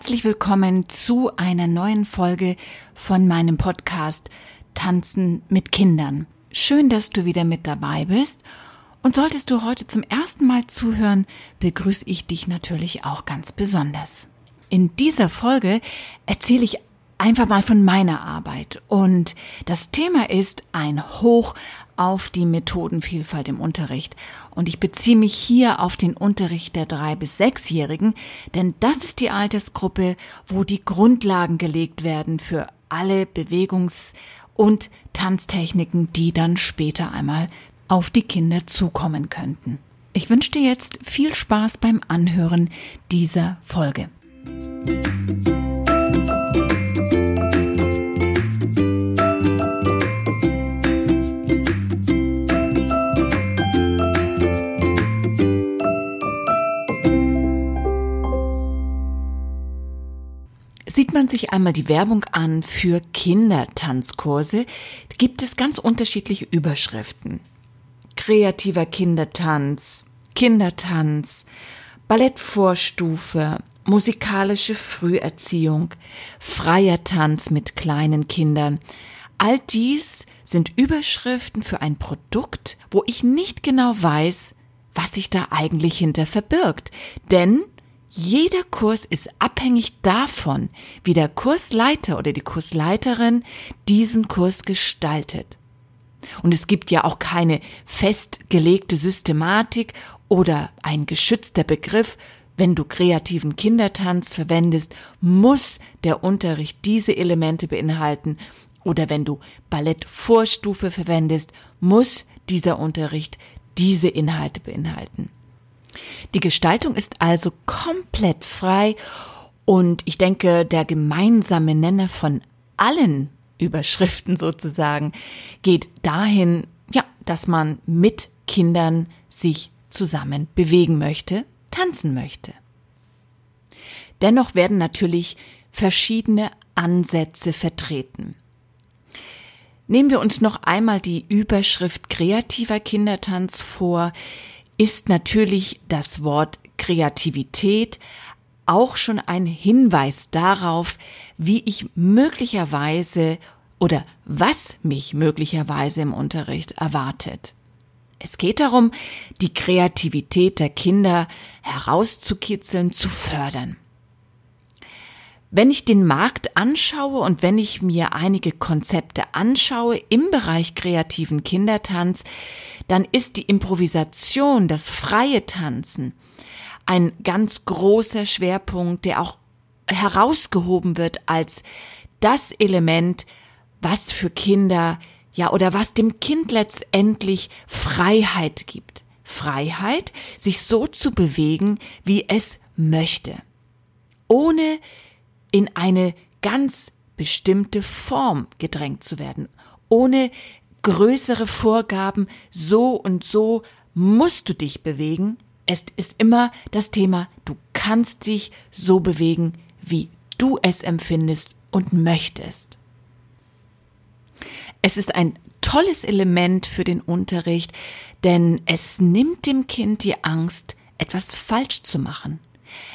Herzlich willkommen zu einer neuen Folge von meinem Podcast Tanzen mit Kindern. Schön, dass du wieder mit dabei bist. Und solltest du heute zum ersten Mal zuhören, begrüße ich dich natürlich auch ganz besonders. In dieser Folge erzähle ich einfach mal von meiner Arbeit. Und das Thema ist ein Hoch auf die Methodenvielfalt im Unterricht. Und ich beziehe mich hier auf den Unterricht der drei bis sechsjährigen, denn das ist die Altersgruppe, wo die Grundlagen gelegt werden für alle Bewegungs- und Tanztechniken, die dann später einmal auf die Kinder zukommen könnten. Ich wünsche dir jetzt viel Spaß beim Anhören dieser Folge. Sieht man sich einmal die Werbung an für Kindertanzkurse, gibt es ganz unterschiedliche Überschriften. Kreativer Kindertanz, Kindertanz, Ballettvorstufe, musikalische Früherziehung, freier Tanz mit kleinen Kindern. All dies sind Überschriften für ein Produkt, wo ich nicht genau weiß, was sich da eigentlich hinter verbirgt. Denn jeder Kurs ist abhängig davon, wie der Kursleiter oder die Kursleiterin diesen Kurs gestaltet. Und es gibt ja auch keine festgelegte Systematik oder ein geschützter Begriff. Wenn du kreativen Kindertanz verwendest, muss der Unterricht diese Elemente beinhalten. Oder wenn du Ballettvorstufe verwendest, muss dieser Unterricht diese Inhalte beinhalten. Die Gestaltung ist also komplett frei und ich denke, der gemeinsame Nenner von allen Überschriften sozusagen geht dahin, ja, dass man mit Kindern sich zusammen bewegen möchte, tanzen möchte. Dennoch werden natürlich verschiedene Ansätze vertreten. Nehmen wir uns noch einmal die Überschrift kreativer Kindertanz vor, ist natürlich das Wort Kreativität auch schon ein Hinweis darauf, wie ich möglicherweise oder was mich möglicherweise im Unterricht erwartet. Es geht darum, die Kreativität der Kinder herauszukitzeln, zu fördern. Wenn ich den Markt anschaue und wenn ich mir einige Konzepte anschaue im Bereich kreativen Kindertanz, dann ist die Improvisation, das freie Tanzen, ein ganz großer Schwerpunkt, der auch herausgehoben wird als das Element, was für Kinder, ja, oder was dem Kind letztendlich Freiheit gibt. Freiheit, sich so zu bewegen, wie es möchte. Ohne in eine ganz bestimmte Form gedrängt zu werden. Ohne größere Vorgaben, so und so musst du dich bewegen, es ist immer das Thema, du kannst dich so bewegen, wie du es empfindest und möchtest. Es ist ein tolles Element für den Unterricht, denn es nimmt dem Kind die Angst, etwas falsch zu machen.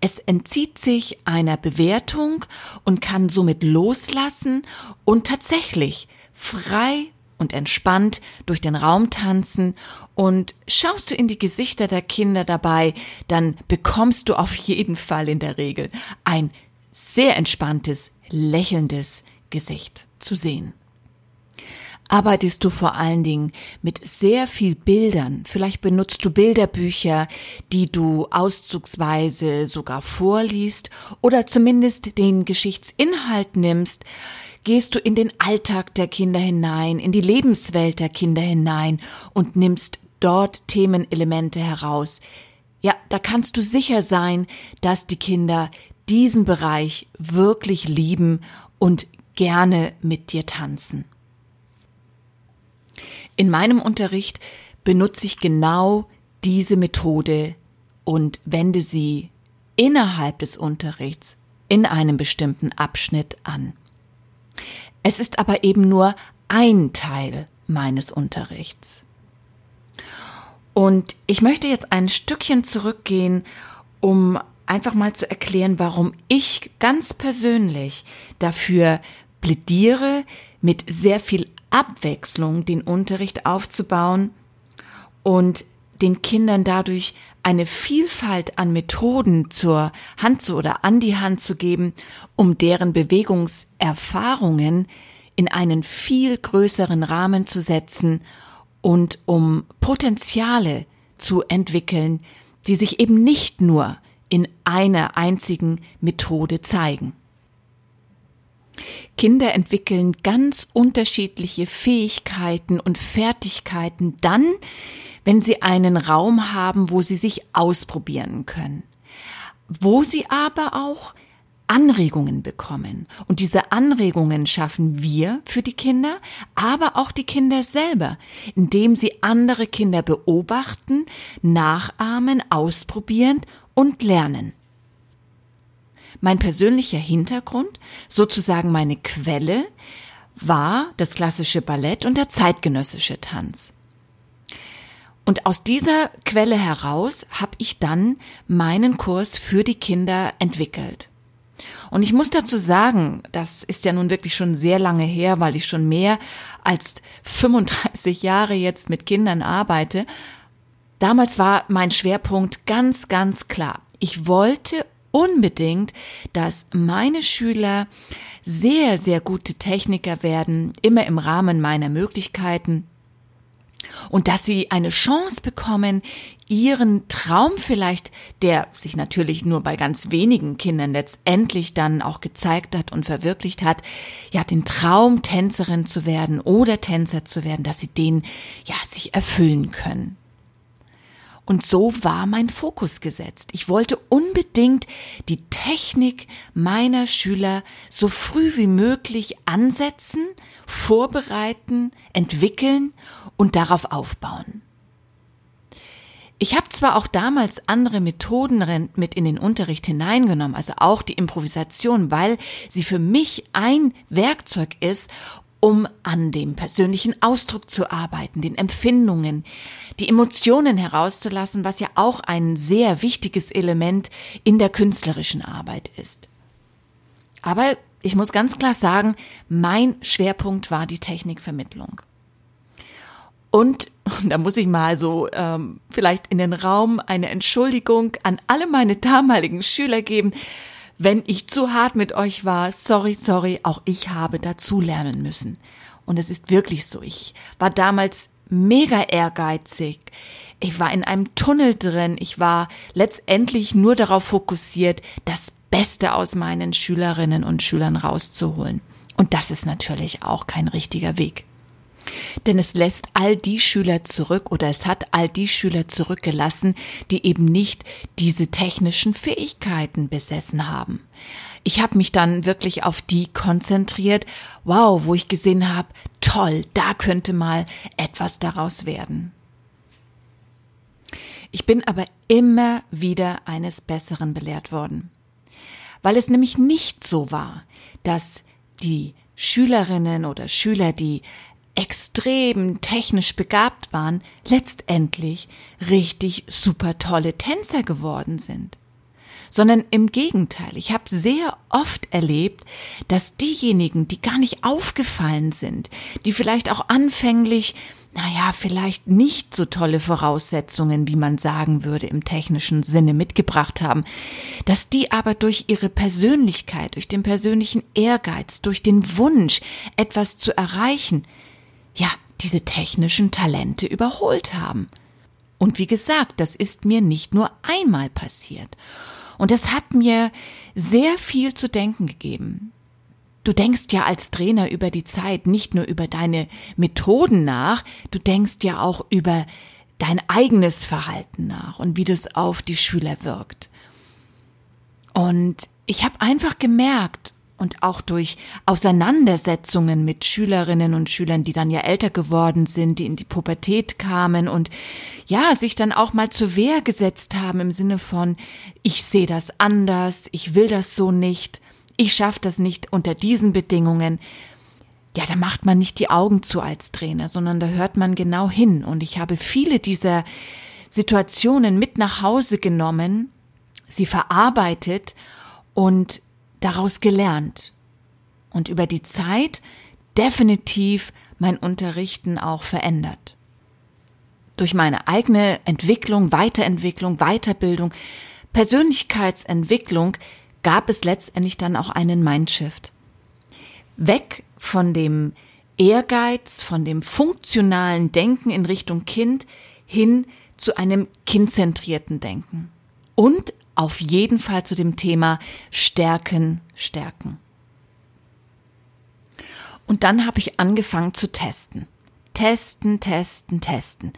Es entzieht sich einer Bewertung und kann somit loslassen und tatsächlich frei und entspannt durch den Raum tanzen und schaust du in die Gesichter der Kinder dabei, dann bekommst du auf jeden Fall in der Regel ein sehr entspanntes, lächelndes Gesicht zu sehen. Arbeitest du vor allen Dingen mit sehr viel Bildern, vielleicht benutzt du Bilderbücher, die du auszugsweise sogar vorliest oder zumindest den Geschichtsinhalt nimmst, gehst du in den Alltag der Kinder hinein, in die Lebenswelt der Kinder hinein und nimmst dort Themenelemente heraus. Ja, da kannst du sicher sein, dass die Kinder diesen Bereich wirklich lieben und gerne mit dir tanzen. In meinem Unterricht benutze ich genau diese Methode und wende sie innerhalb des Unterrichts in einem bestimmten Abschnitt an. Es ist aber eben nur ein Teil meines Unterrichts. Und ich möchte jetzt ein Stückchen zurückgehen, um einfach mal zu erklären, warum ich ganz persönlich dafür plädiere, mit sehr viel Abwechslung den Unterricht aufzubauen und den Kindern dadurch eine Vielfalt an Methoden zur Hand zu oder an die Hand zu geben, um deren Bewegungserfahrungen in einen viel größeren Rahmen zu setzen und um Potenziale zu entwickeln, die sich eben nicht nur in einer einzigen Methode zeigen. Kinder entwickeln ganz unterschiedliche Fähigkeiten und Fertigkeiten dann, wenn sie einen Raum haben, wo sie sich ausprobieren können, wo sie aber auch Anregungen bekommen. Und diese Anregungen schaffen wir für die Kinder, aber auch die Kinder selber, indem sie andere Kinder beobachten, nachahmen, ausprobieren und lernen. Mein persönlicher Hintergrund, sozusagen meine Quelle, war das klassische Ballett und der zeitgenössische Tanz. Und aus dieser Quelle heraus habe ich dann meinen Kurs für die Kinder entwickelt. Und ich muss dazu sagen, das ist ja nun wirklich schon sehr lange her, weil ich schon mehr als 35 Jahre jetzt mit Kindern arbeite. Damals war mein Schwerpunkt ganz, ganz klar. Ich wollte unbedingt, dass meine Schüler sehr, sehr gute Techniker werden, immer im Rahmen meiner Möglichkeiten und dass sie eine Chance bekommen, ihren Traum vielleicht, der sich natürlich nur bei ganz wenigen Kindern letztendlich dann auch gezeigt hat und verwirklicht hat, ja, den Traum Tänzerin zu werden oder Tänzer zu werden, dass sie den ja sich erfüllen können. Und so war mein Fokus gesetzt. Ich wollte unbedingt die Technik meiner Schüler so früh wie möglich ansetzen, vorbereiten, entwickeln und darauf aufbauen. Ich habe zwar auch damals andere Methoden mit in den Unterricht hineingenommen, also auch die Improvisation, weil sie für mich ein Werkzeug ist, um an dem persönlichen Ausdruck zu arbeiten, den Empfindungen, die Emotionen herauszulassen, was ja auch ein sehr wichtiges Element in der künstlerischen Arbeit ist. Aber ich muss ganz klar sagen, mein Schwerpunkt war die Technikvermittlung. Und da muss ich mal so ähm, vielleicht in den Raum eine Entschuldigung an alle meine damaligen Schüler geben. Wenn ich zu hart mit euch war, sorry, sorry, auch ich habe dazu lernen müssen. Und es ist wirklich so. Ich war damals mega ehrgeizig. Ich war in einem Tunnel drin. Ich war letztendlich nur darauf fokussiert, das Beste aus meinen Schülerinnen und Schülern rauszuholen. Und das ist natürlich auch kein richtiger Weg. Denn es lässt all die Schüler zurück oder es hat all die Schüler zurückgelassen, die eben nicht diese technischen Fähigkeiten besessen haben. Ich habe mich dann wirklich auf die konzentriert, wow, wo ich gesehen habe, toll, da könnte mal etwas daraus werden. Ich bin aber immer wieder eines Besseren belehrt worden, weil es nämlich nicht so war, dass die Schülerinnen oder Schüler, die extrem technisch begabt waren, letztendlich richtig super tolle Tänzer geworden sind. Sondern im Gegenteil, ich habe sehr oft erlebt, dass diejenigen, die gar nicht aufgefallen sind, die vielleicht auch anfänglich naja, vielleicht nicht so tolle Voraussetzungen, wie man sagen würde, im technischen Sinne mitgebracht haben, dass die aber durch ihre Persönlichkeit, durch den persönlichen Ehrgeiz, durch den Wunsch, etwas zu erreichen, ja, diese technischen Talente überholt haben. Und wie gesagt, das ist mir nicht nur einmal passiert. Und das hat mir sehr viel zu denken gegeben. Du denkst ja als Trainer über die Zeit nicht nur über deine Methoden nach, du denkst ja auch über dein eigenes Verhalten nach und wie das auf die Schüler wirkt. Und ich habe einfach gemerkt, und auch durch Auseinandersetzungen mit Schülerinnen und Schülern, die dann ja älter geworden sind, die in die Pubertät kamen und ja, sich dann auch mal zur Wehr gesetzt haben im Sinne von, ich sehe das anders, ich will das so nicht, ich schaffe das nicht unter diesen Bedingungen. Ja, da macht man nicht die Augen zu als Trainer, sondern da hört man genau hin. Und ich habe viele dieser Situationen mit nach Hause genommen sie verarbeitet und daraus gelernt. Und über die Zeit definitiv mein Unterrichten auch verändert. Durch meine eigene Entwicklung, Weiterentwicklung, Weiterbildung, Persönlichkeitsentwicklung gab es letztendlich dann auch einen Mindshift. Weg von dem Ehrgeiz, von dem funktionalen Denken in Richtung Kind hin zu einem kindzentrierten Denken. Und auf jeden Fall zu dem Thema Stärken, Stärken. Und dann habe ich angefangen zu testen. Testen, testen, testen.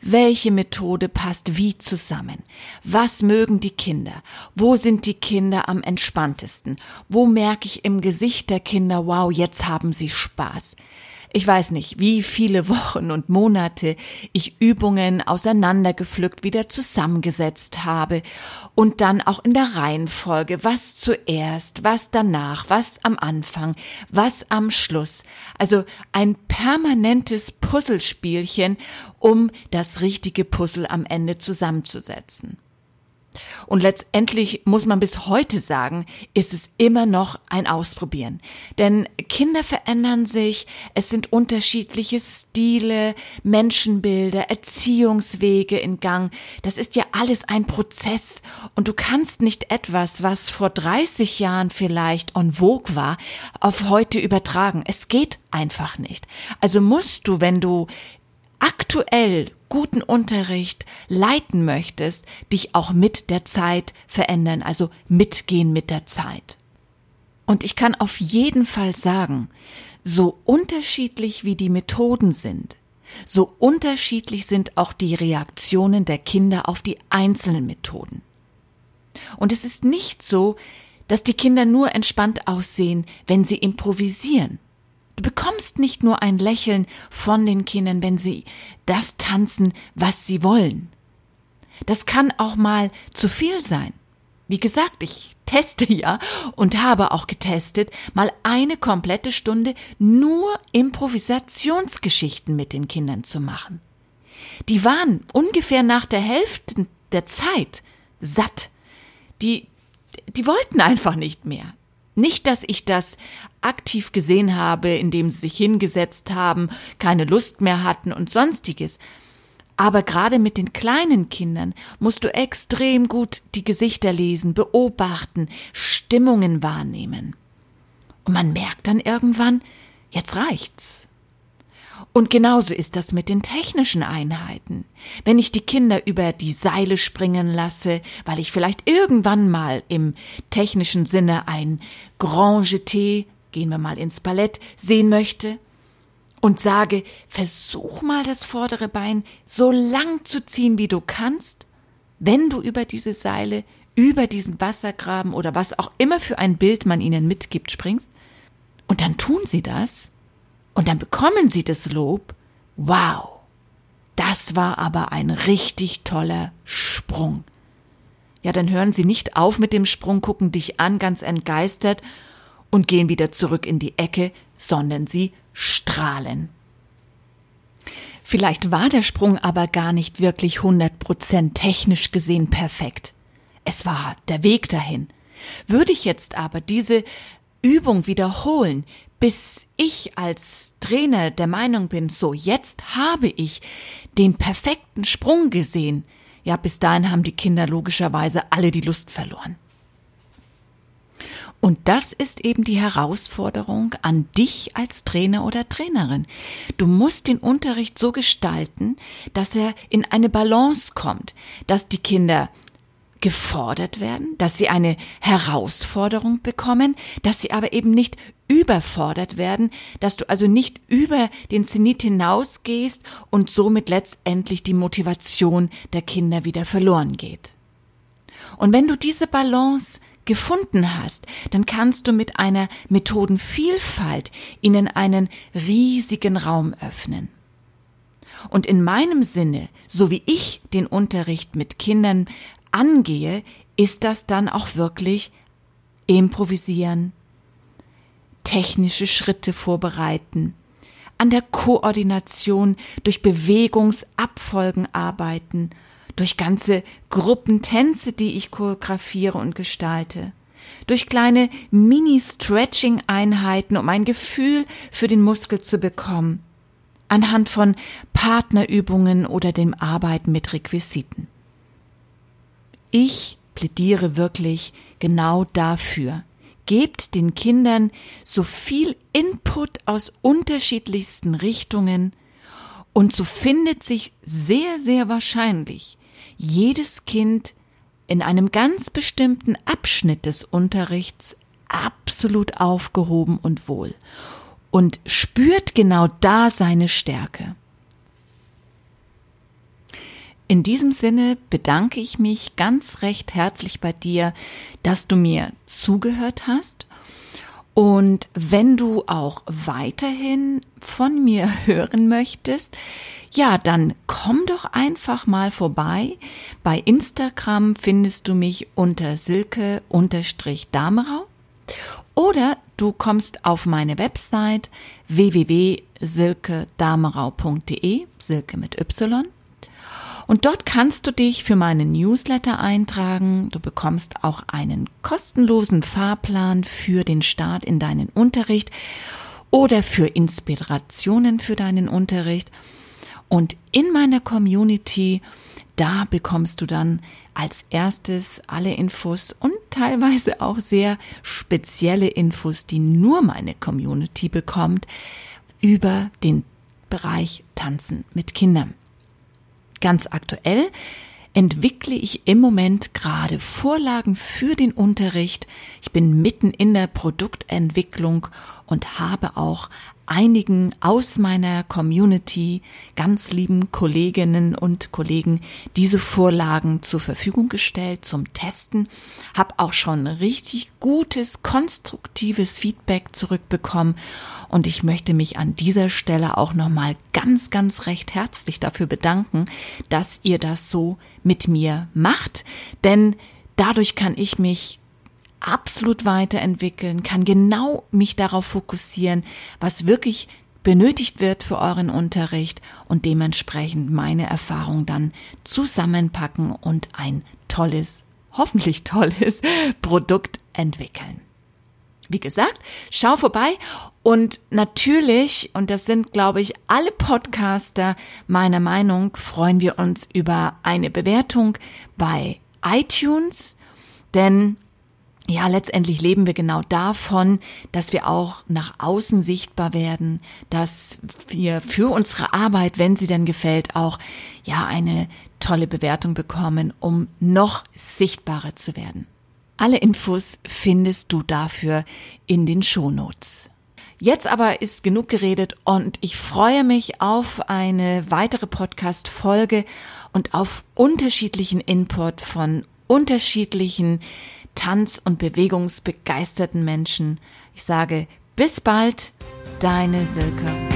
Welche Methode passt wie zusammen? Was mögen die Kinder? Wo sind die Kinder am entspanntesten? Wo merke ich im Gesicht der Kinder, wow, jetzt haben sie Spaß? Ich weiß nicht, wie viele Wochen und Monate ich Übungen auseinandergepflückt wieder zusammengesetzt habe und dann auch in der Reihenfolge, was zuerst, was danach, was am Anfang, was am Schluss. Also ein permanentes Puzzlespielchen, um das richtige Puzzle am Ende zusammenzusetzen. Und letztendlich muss man bis heute sagen, ist es immer noch ein Ausprobieren. Denn Kinder verändern sich, es sind unterschiedliche Stile, Menschenbilder, Erziehungswege in Gang. Das ist ja alles ein Prozess. Und du kannst nicht etwas, was vor 30 Jahren vielleicht en vogue war, auf heute übertragen. Es geht einfach nicht. Also musst du, wenn du aktuell guten Unterricht leiten möchtest, dich auch mit der Zeit verändern, also mitgehen mit der Zeit. Und ich kann auf jeden Fall sagen, so unterschiedlich wie die Methoden sind, so unterschiedlich sind auch die Reaktionen der Kinder auf die einzelnen Methoden. Und es ist nicht so, dass die Kinder nur entspannt aussehen, wenn sie improvisieren. Du bekommst nicht nur ein Lächeln von den Kindern, wenn sie das tanzen, was sie wollen. Das kann auch mal zu viel sein. Wie gesagt, ich teste ja und habe auch getestet, mal eine komplette Stunde nur Improvisationsgeschichten mit den Kindern zu machen. Die waren ungefähr nach der Hälfte der Zeit satt. Die, die wollten einfach nicht mehr. Nicht, dass ich das aktiv gesehen habe, indem sie sich hingesetzt haben, keine Lust mehr hatten und sonstiges. Aber gerade mit den kleinen Kindern musst du extrem gut die Gesichter lesen, beobachten, Stimmungen wahrnehmen. Und man merkt dann irgendwann, jetzt reicht's. Und genauso ist das mit den technischen Einheiten. Wenn ich die Kinder über die Seile springen lasse, weil ich vielleicht irgendwann mal im technischen Sinne ein Grand Jeté, gehen wir mal ins Ballett, sehen möchte, und sage, versuch mal das vordere Bein so lang zu ziehen, wie du kannst, wenn du über diese Seile, über diesen Wassergraben oder was auch immer für ein Bild man ihnen mitgibt, springst, und dann tun sie das, und dann bekommen sie das Lob. Wow, das war aber ein richtig toller Sprung. Ja, dann hören sie nicht auf mit dem Sprung, gucken dich an, ganz entgeistert und gehen wieder zurück in die Ecke, sondern sie strahlen. Vielleicht war der Sprung aber gar nicht wirklich 100% technisch gesehen perfekt. Es war der Weg dahin. Würde ich jetzt aber diese Übung wiederholen, bis ich als Trainer der Meinung bin, so jetzt habe ich den perfekten Sprung gesehen, ja, bis dahin haben die Kinder logischerweise alle die Lust verloren. Und das ist eben die Herausforderung an dich als Trainer oder Trainerin. Du musst den Unterricht so gestalten, dass er in eine Balance kommt, dass die Kinder gefordert werden, dass sie eine Herausforderung bekommen, dass sie aber eben nicht überfordert werden, dass du also nicht über den Zenit hinausgehst und somit letztendlich die Motivation der Kinder wieder verloren geht. Und wenn du diese Balance gefunden hast, dann kannst du mit einer Methodenvielfalt ihnen einen riesigen Raum öffnen. Und in meinem Sinne, so wie ich den Unterricht mit Kindern angehe, ist das dann auch wirklich improvisieren, technische Schritte vorbereiten, an der Koordination durch Bewegungsabfolgen arbeiten, durch ganze Gruppentänze, die ich choreografiere und gestalte, durch kleine Mini-Stretching-Einheiten, um ein Gefühl für den Muskel zu bekommen, anhand von Partnerübungen oder dem Arbeiten mit Requisiten. Ich plädiere wirklich genau dafür. Gebt den Kindern so viel Input aus unterschiedlichsten Richtungen und so findet sich sehr, sehr wahrscheinlich jedes Kind in einem ganz bestimmten Abschnitt des Unterrichts absolut aufgehoben und wohl und spürt genau da seine Stärke. In diesem Sinne bedanke ich mich ganz recht herzlich bei dir, dass du mir zugehört hast. Und wenn du auch weiterhin von mir hören möchtest, ja, dann komm doch einfach mal vorbei. Bei Instagram findest du mich unter silke-damerau oder du kommst auf meine Website www.silkedamerau.de, Silke mit Y. Und dort kannst du dich für meinen Newsletter eintragen. Du bekommst auch einen kostenlosen Fahrplan für den Start in deinen Unterricht oder für Inspirationen für deinen Unterricht. Und in meiner Community, da bekommst du dann als erstes alle Infos und teilweise auch sehr spezielle Infos, die nur meine Community bekommt, über den Bereich Tanzen mit Kindern. Ganz aktuell entwickle ich im Moment gerade Vorlagen für den Unterricht. Ich bin mitten in der Produktentwicklung und habe auch einigen aus meiner Community, ganz lieben Kolleginnen und Kollegen, diese Vorlagen zur Verfügung gestellt zum Testen, habe auch schon richtig gutes, konstruktives Feedback zurückbekommen. Und ich möchte mich an dieser Stelle auch nochmal ganz, ganz recht herzlich dafür bedanken, dass ihr das so mit mir macht, denn dadurch kann ich mich absolut weiterentwickeln, kann genau mich darauf fokussieren, was wirklich benötigt wird für euren Unterricht und dementsprechend meine Erfahrung dann zusammenpacken und ein tolles, hoffentlich tolles Produkt entwickeln. Wie gesagt, schau vorbei und natürlich, und das sind, glaube ich, alle Podcaster meiner Meinung, freuen wir uns über eine Bewertung bei iTunes, denn ja, letztendlich leben wir genau davon, dass wir auch nach außen sichtbar werden, dass wir für unsere Arbeit, wenn sie denn gefällt, auch ja eine tolle Bewertung bekommen, um noch sichtbarer zu werden. Alle Infos findest du dafür in den Shownotes. Jetzt aber ist genug geredet und ich freue mich auf eine weitere Podcast-Folge und auf unterschiedlichen Input von unterschiedlichen Tanz- und Bewegungsbegeisterten Menschen. Ich sage bis bald, deine Silke.